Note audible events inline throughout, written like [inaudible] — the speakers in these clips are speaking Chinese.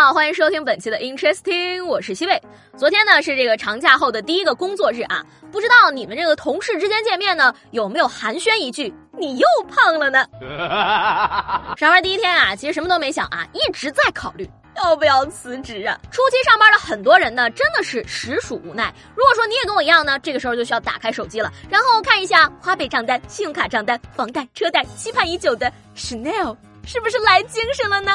好，欢迎收听本期的 Interesting，我是西贝。昨天呢是这个长假后的第一个工作日啊，不知道你们这个同事之间见面呢有没有寒暄一句“你又胖了呢 [laughs] ”？上班第一天啊，其实什么都没想啊，一直在考虑要不要辞职啊。初期上班的很多人呢，真的是实属无奈。如果说你也跟我一样呢，这个时候就需要打开手机了，然后看一下花呗账单、信用卡账单、房贷、车贷，期盼已久的 Chanel 是不是来精神了呢？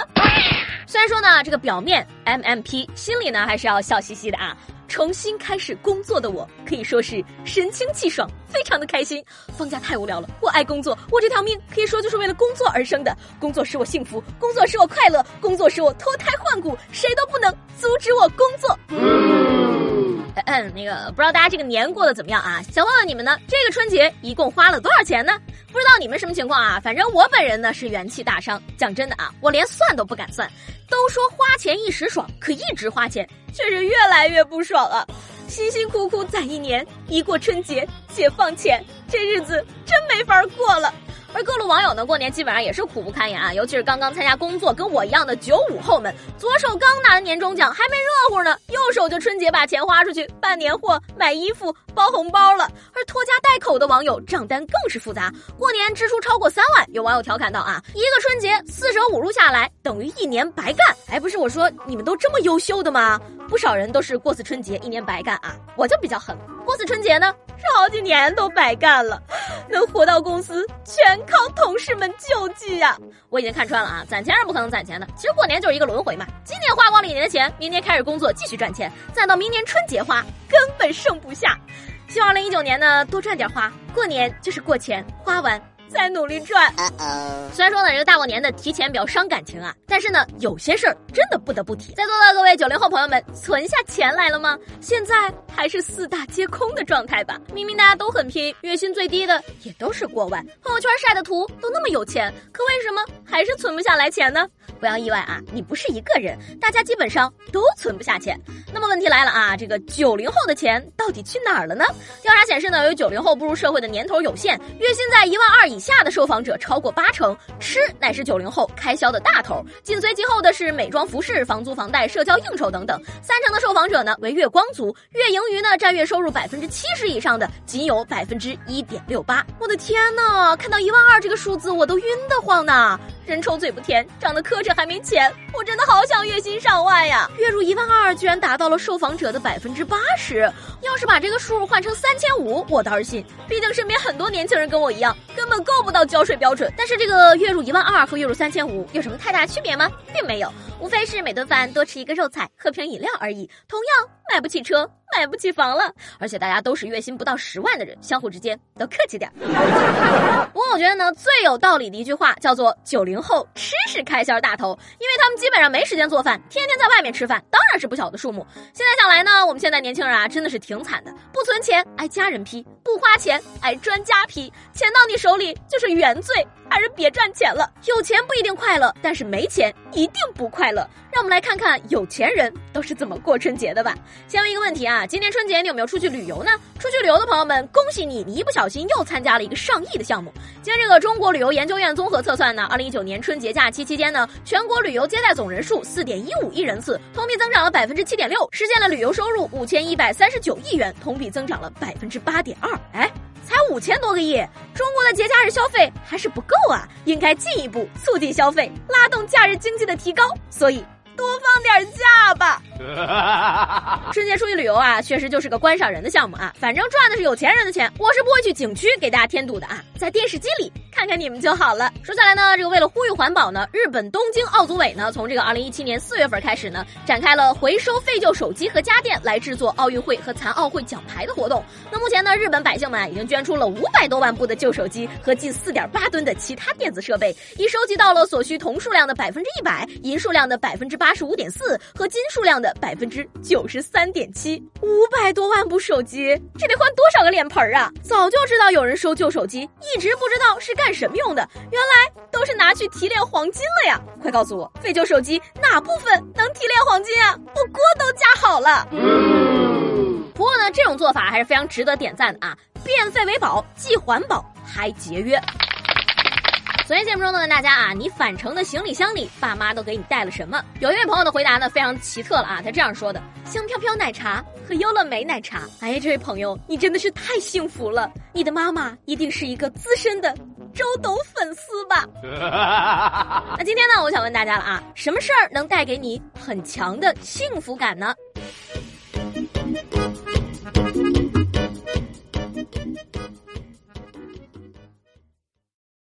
虽然说呢，这个表面 MMP，心里呢还是要笑嘻嘻的啊。重新开始工作的我，可以说是神清气爽，非常的开心。放假太无聊了，我爱工作，我这条命可以说就是为了工作而生的。工作使我幸福，工作使我快乐，工作使我脱胎换骨，谁都不能阻止我工作。那个不知道大家这个年过得怎么样啊？想问问你们呢，这个春节一共花了多少钱呢？不知道你们什么情况啊？反正我本人呢是元气大伤。讲真的啊，我连算都不敢算。都说花钱一时爽，可一直花钱却是越来越不爽啊！辛辛苦苦攒一年，一过春节解放前，这日子真没法过了。而各路网友呢，过年基本上也是苦不堪言啊！尤其是刚刚参加工作跟我一样的九五后们，左手刚拿的年终奖还没热乎呢，右手就春节把钱花出去办年货、买衣服、包红包了。而拖家带口的网友账单更是复杂，过年支出超过三万。有网友调侃道啊，一个春节四舍五入下来等于一年白干。哎，不是我说你们都这么优秀的吗？不少人都是过次春节一年白干啊，我就比较狠，过次春节呢是好几年都白干了。能活到公司，全靠同事们救济呀！我已经看穿了啊，攒钱是不可能攒钱的。其实过年就是一个轮回嘛，今年花光了一年的钱，明年开始工作继续赚钱，攒到明年春节花，根本剩不下。希望二零一九年呢多赚点花，过年就是过钱，花完。再努力赚。虽然说呢，这个大过年的提钱比较伤感情啊，但是呢，有些事儿真的不得不提。在座的各位九零后朋友们，存下钱来了吗？现在还是四大皆空的状态吧。明明大家都很拼，月薪最低的也都是过万，朋友圈晒的图都那么有钱，可为什么还是存不下来钱呢？不要意外啊，你不是一个人，大家基本上都存不下钱。那么问题来了啊，这个九零后的钱到底去哪儿了呢？调查显示呢，有九零后步入社会的年头有限，月薪在一万二以下的受访者超过八成，吃乃是九零后开销的大头，紧随其后的是美妆、服饰、房租、房贷、社交应酬等等。三成的受访者呢为月光族，月盈余呢占月收入百分之七十以上的仅有百分之一点六八。我的天呐，看到一万二这个数字我都晕得慌呢。人丑嘴不甜，长得磕碜还没钱，我真的好想月薪上万呀！月入一万二居然达到了受访者的百分之八十，要是把这个数换成三千五，我倒是信。毕竟身边很多年轻人跟我一样，根本够不到交税标准。但是这个月入一万二和月入三千五有什么太大区别吗？并没有，无非是每顿饭多吃一个肉菜，喝瓶饮料而已。同样买不起车。买不起房了，而且大家都是月薪不到十万的人，相互之间都客气点。[laughs] 不过我觉得呢，最有道理的一句话叫做“九零后吃是开销大头”，因为他们基本上没时间做饭，天天在外面吃饭，当然是不小的数目。现在想来呢，我们现在年轻人啊，真的是挺惨的，不存钱挨家人批，不花钱挨专家批，钱到你手里就是原罪。还是别赚钱了。有钱不一定快乐，但是没钱一定不快乐。让我们来看看有钱人都是怎么过春节的吧。先问一个问题啊，今年春节你有没有出去旅游呢？出去旅游的朋友们，恭喜你，你一不小心又参加了一个上亿的项目。今天这个中国旅游研究院综合测算呢，二零一九年春节假期期间呢，全国旅游接待总人数四点一五亿人次，同比增长了百分之七点六，实现了旅游收入五千一百三十九亿元，同比增长了百分之八点二。哎。才五千多个亿，中国的节假日消费还是不够啊，应该进一步促进消费，拉动假日经济的提高，所以点假吧。[laughs] 春节出去旅游啊，确实就是个观赏人的项目啊，反正赚的是有钱人的钱，我是不会去景区给大家添堵的啊，在电视机里。看看你们就好了。说下来呢，这个为了呼吁环保呢，日本东京奥组委呢，从这个二零一七年四月份开始呢，展开了回收废旧手机和家电来制作奥运会和残奥会奖牌的活动。那目前呢，日本百姓们已经捐出了五百多万部的旧手机和近四点八吨的其他电子设备，已收集到了所需铜数量的百分之一百、银数量的百分之八十五点四和金数量的百分之九十三点七。五百多万部手机，这得换多少个脸盆啊！早就知道有人收旧手机，一直不知道是干。什么用的？原来都都是拿去提炼黄金了呀？快告诉我，废旧手机哪部分能提炼黄金啊？我锅都加好了。不过呢，这种做法还是非常值得点赞的啊！变废为宝，既环保还节约。昨天节目中呢，问大家啊，你返程的行李箱里，爸妈都给你带了什么？有一位朋友的回答呢，非常奇特了啊，他这样说的：香飘飘奶茶和优乐美奶茶。哎，这位朋友，你真的是太幸福了，你的妈妈一定是一个资深的周董粉丝吧？[laughs] 那今天呢，我想问大家了啊，什么事儿能带给你很强的幸福感呢？